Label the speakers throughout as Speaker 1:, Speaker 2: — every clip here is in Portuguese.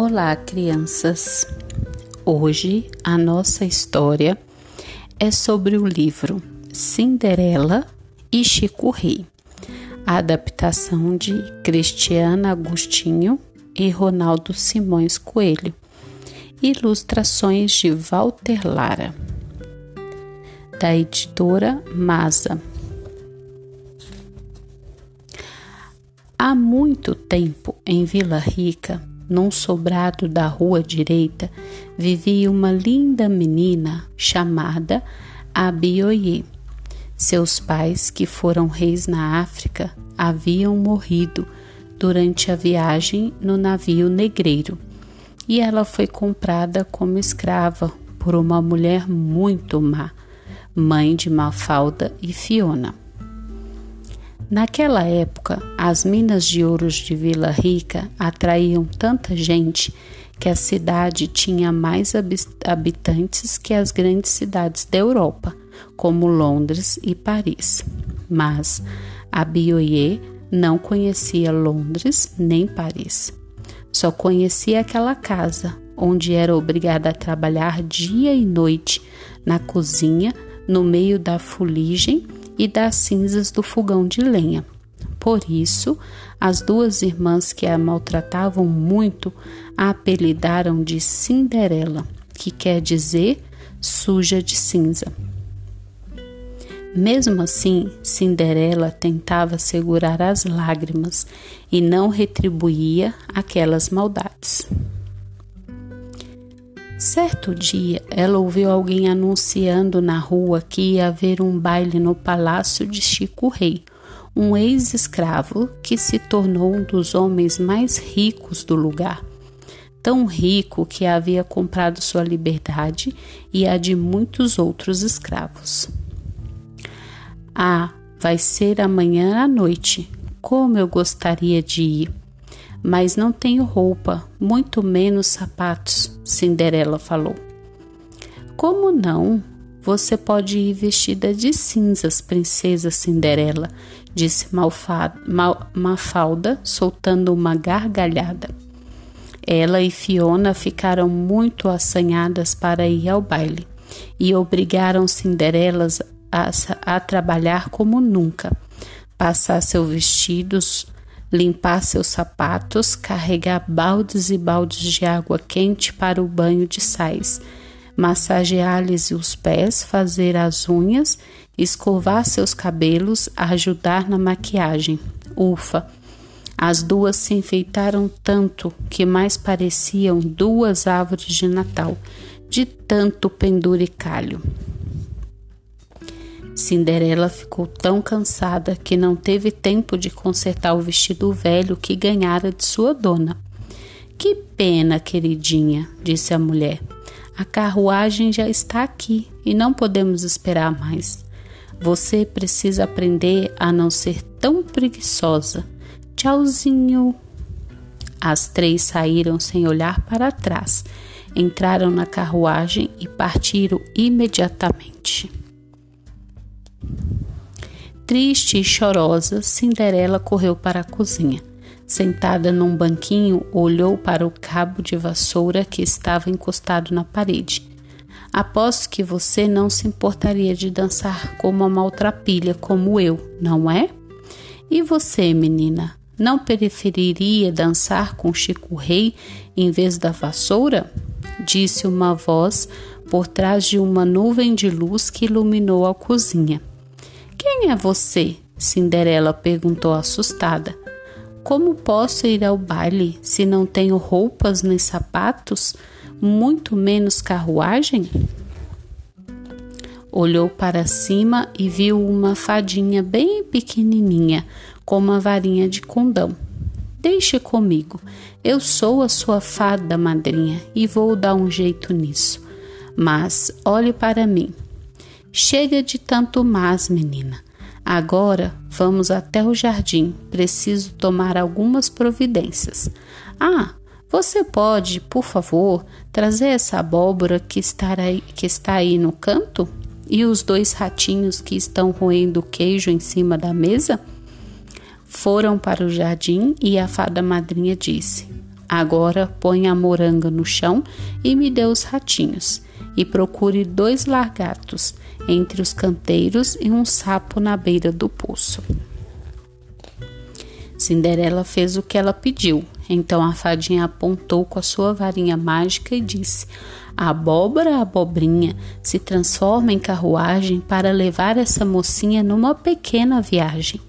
Speaker 1: Olá, crianças! Hoje a nossa história é sobre o livro Cinderela e Chico Rei, adaptação de Cristiana Agostinho e Ronaldo Simões Coelho, ilustrações de Walter Lara, da editora Masa. Há muito tempo, em Vila Rica, num sobrado da rua direita, vivia uma linda menina chamada Abioye. Seus pais, que foram reis na África, haviam morrido durante a viagem no navio negreiro e ela foi comprada como escrava por uma mulher muito má, mãe de Mafalda e Fiona. Naquela época, as minas de ouros de Vila Rica atraíam tanta gente que a cidade tinha mais habitantes que as grandes cidades da Europa, como Londres e Paris. Mas a Bioye não conhecia Londres nem Paris. Só conhecia aquela casa, onde era obrigada a trabalhar dia e noite na cozinha, no meio da fuligem e das cinzas do fogão de lenha. Por isso, as duas irmãs que a maltratavam muito a apelidaram de Cinderela, que quer dizer suja de cinza. Mesmo assim, Cinderela tentava segurar as lágrimas e não retribuía aquelas maldades. Certo dia, ela ouviu alguém anunciando na rua que ia haver um baile no palácio de Chico Rei, um ex-escravo que se tornou um dos homens mais ricos do lugar. Tão rico que havia comprado sua liberdade e a de muitos outros escravos. Ah, vai ser amanhã à noite. Como eu gostaria de ir! Mas não tenho roupa, muito menos sapatos, Cinderela falou. Como não? Você pode ir vestida de cinzas, princesa Cinderela, disse Mal, Mafalda, soltando uma gargalhada. Ela e Fiona ficaram muito assanhadas para ir ao baile e obrigaram Cinderelas a, a trabalhar como nunca, passar seus vestidos limpar seus sapatos, carregar baldes e baldes de água quente para o banho de sais, massagear-lhes os pés, fazer as unhas, escovar seus cabelos, ajudar na maquiagem. Ufa! As duas se enfeitaram tanto que mais pareciam duas árvores de Natal, de tanto penduricalho. Cinderela ficou tão cansada que não teve tempo de consertar o vestido velho que ganhara de sua dona. Que pena, queridinha, disse a mulher. A carruagem já está aqui e não podemos esperar mais. Você precisa aprender a não ser tão preguiçosa. Tchauzinho. As três saíram sem olhar para trás, entraram na carruagem e partiram imediatamente. Triste e chorosa, Cinderela correu para a cozinha. Sentada num banquinho, olhou para o cabo de vassoura que estava encostado na parede. Aposto que você não se importaria de dançar com uma maltrapilha como eu, não é? E você, menina, não preferiria dançar com Chico Rei em vez da vassoura? Disse uma voz por trás de uma nuvem de luz que iluminou a cozinha. Quem é você? Cinderela perguntou assustada. Como posso ir ao baile se não tenho roupas nem sapatos, muito menos carruagem? Olhou para cima e viu uma fadinha bem pequenininha com uma varinha de condão. Deixe comigo, eu sou a sua fada madrinha e vou dar um jeito nisso. Mas olhe para mim. Chega de tanto mas, menina. Agora vamos até o jardim. Preciso tomar algumas providências. Ah, você pode, por favor, trazer essa abóbora que está aí, que está aí no canto? E os dois ratinhos que estão roendo queijo em cima da mesa? Foram para o jardim e a fada madrinha disse: Agora põe a moranga no chão e me dê os ratinhos. E procure dois largatos entre os canteiros e um sapo na beira do poço. Cinderela fez o que ela pediu. Então a fadinha apontou com a sua varinha mágica e disse: A abóbora, abobrinha, se transforma em carruagem para levar essa mocinha numa pequena viagem.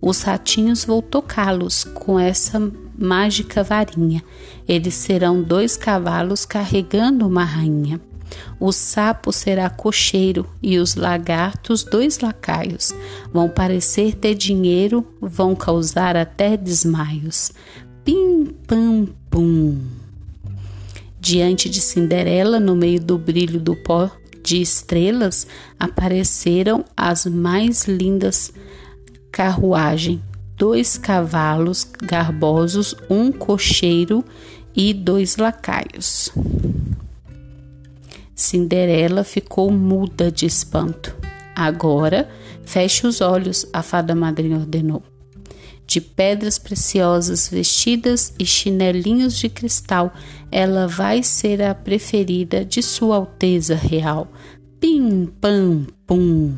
Speaker 1: Os ratinhos vou tocá-los com essa mágica varinha. Eles serão dois cavalos carregando uma rainha. O sapo será cocheiro e os lagartos dois lacaios. Vão parecer ter dinheiro, vão causar até desmaios. Pim, pam, pum. Diante de Cinderela, no meio do brilho do pó de estrelas, apareceram as mais lindas carruagem, dois cavalos garbosos, um cocheiro e dois lacaios. Cinderela ficou muda de espanto. Agora, feche os olhos, a fada madrinha ordenou. De pedras preciosas vestidas e chinelinhos de cristal, ela vai ser a preferida de Sua Alteza Real. Pim, pam, pum.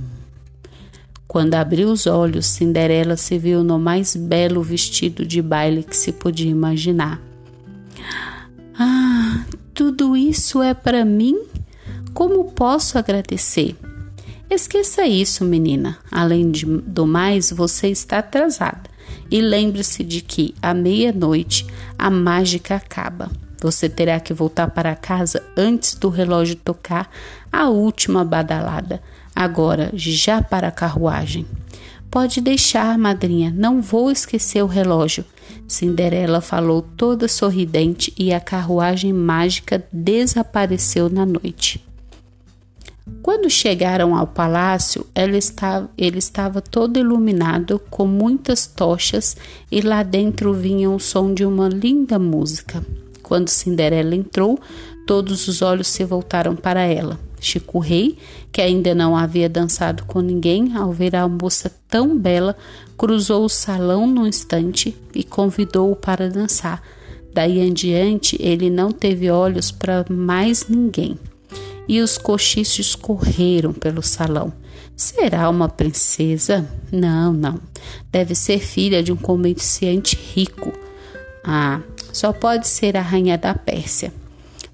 Speaker 1: Quando abriu os olhos, Cinderela se viu no mais belo vestido de baile que se podia imaginar. Ah, tudo isso é para mim? Como posso agradecer? Esqueça isso, menina. Além de, do mais, você está atrasada. E lembre-se de que à meia-noite a mágica acaba. Você terá que voltar para casa antes do relógio tocar a última badalada. Agora, já para a carruagem. Pode deixar, madrinha, não vou esquecer o relógio. Cinderela falou toda sorridente e a carruagem mágica desapareceu na noite. Quando chegaram ao palácio, estava, ele estava todo iluminado com muitas tochas e lá dentro vinha o som de uma linda música. Quando Cinderela entrou, todos os olhos se voltaram para ela. Chico Rei, que ainda não havia dançado com ninguém, ao ver a moça tão bela, cruzou o salão num instante e convidou-o para dançar. Daí em diante, ele não teve olhos para mais ninguém e os cochichos correram pelo salão. Será uma princesa? Não, não. Deve ser filha de um comerciante rico. Ah, só pode ser a rainha da Pérsia.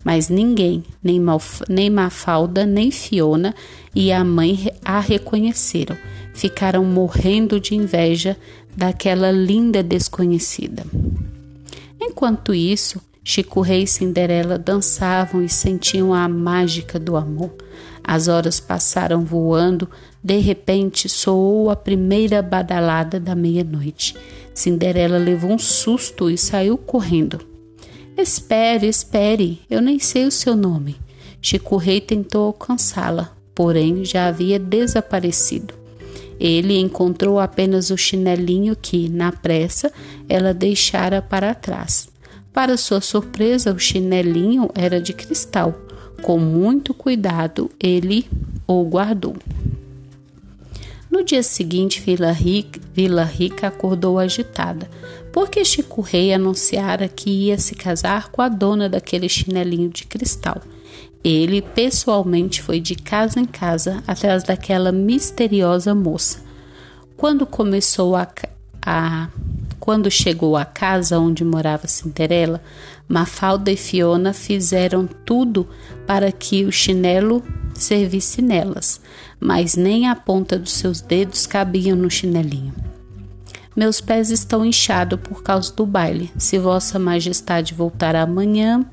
Speaker 1: Mas ninguém, nem, Malf nem Mafalda, nem Fiona e a mãe a reconheceram. Ficaram morrendo de inveja daquela linda desconhecida. Enquanto isso, Chico Rei e Cinderela dançavam e sentiam a mágica do amor. As horas passaram voando, de repente soou a primeira badalada da meia-noite. Cinderela levou um susto e saiu correndo. Espere, espere, eu nem sei o seu nome. Chico Rei tentou alcançá-la, porém já havia desaparecido. Ele encontrou apenas o chinelinho que, na pressa, ela deixara para trás. Para sua surpresa, o chinelinho era de cristal. Com muito cuidado, ele o guardou. No dia seguinte, Vila Rica, Vila Rica acordou agitada, porque Chico Rei anunciara que ia se casar com a dona daquele chinelinho de cristal. Ele pessoalmente foi de casa em casa atrás daquela misteriosa moça. Quando começou a, a quando chegou à casa onde morava Cinderela, Mafalda e Fiona fizeram tudo para que o chinelo servisse nelas, mas nem a ponta dos seus dedos cabiam no chinelinho. Meus pés estão inchados por causa do baile. Se Vossa Majestade voltar amanhã.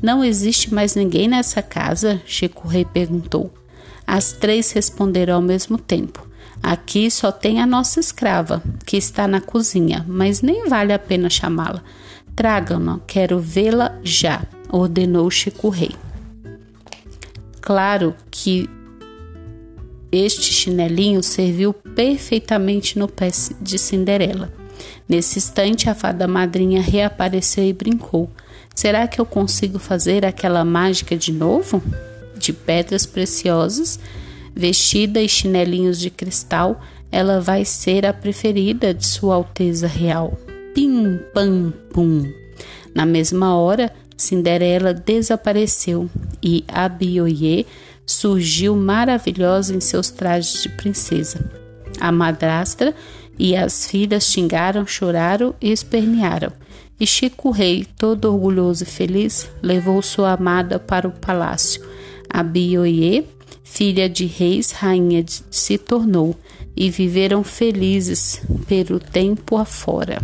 Speaker 1: Não existe mais ninguém nessa casa? Chico Rei perguntou. As três responderam ao mesmo tempo. Aqui só tem a nossa escrava, que está na cozinha, mas nem vale a pena chamá-la. Tragam-na, quero vê-la já, ordenou Chico Rei. Claro que este chinelinho serviu perfeitamente no pé de Cinderela. Nesse instante, a fada madrinha reapareceu e brincou. Será que eu consigo fazer aquela mágica de novo? De pedras preciosas Vestida e chinelinhos de cristal, ela vai ser a preferida de Sua Alteza Real. Pim, pam, pum. Na mesma hora, Cinderela desapareceu e Abioye surgiu maravilhosa em seus trajes de princesa. A madrastra e as filhas xingaram, choraram e espernearam. E Chico Rei, todo orgulhoso e feliz, levou sua amada para o palácio. Abioye, filha de reis, rainha se tornou, e viveram felizes pelo tempo afora.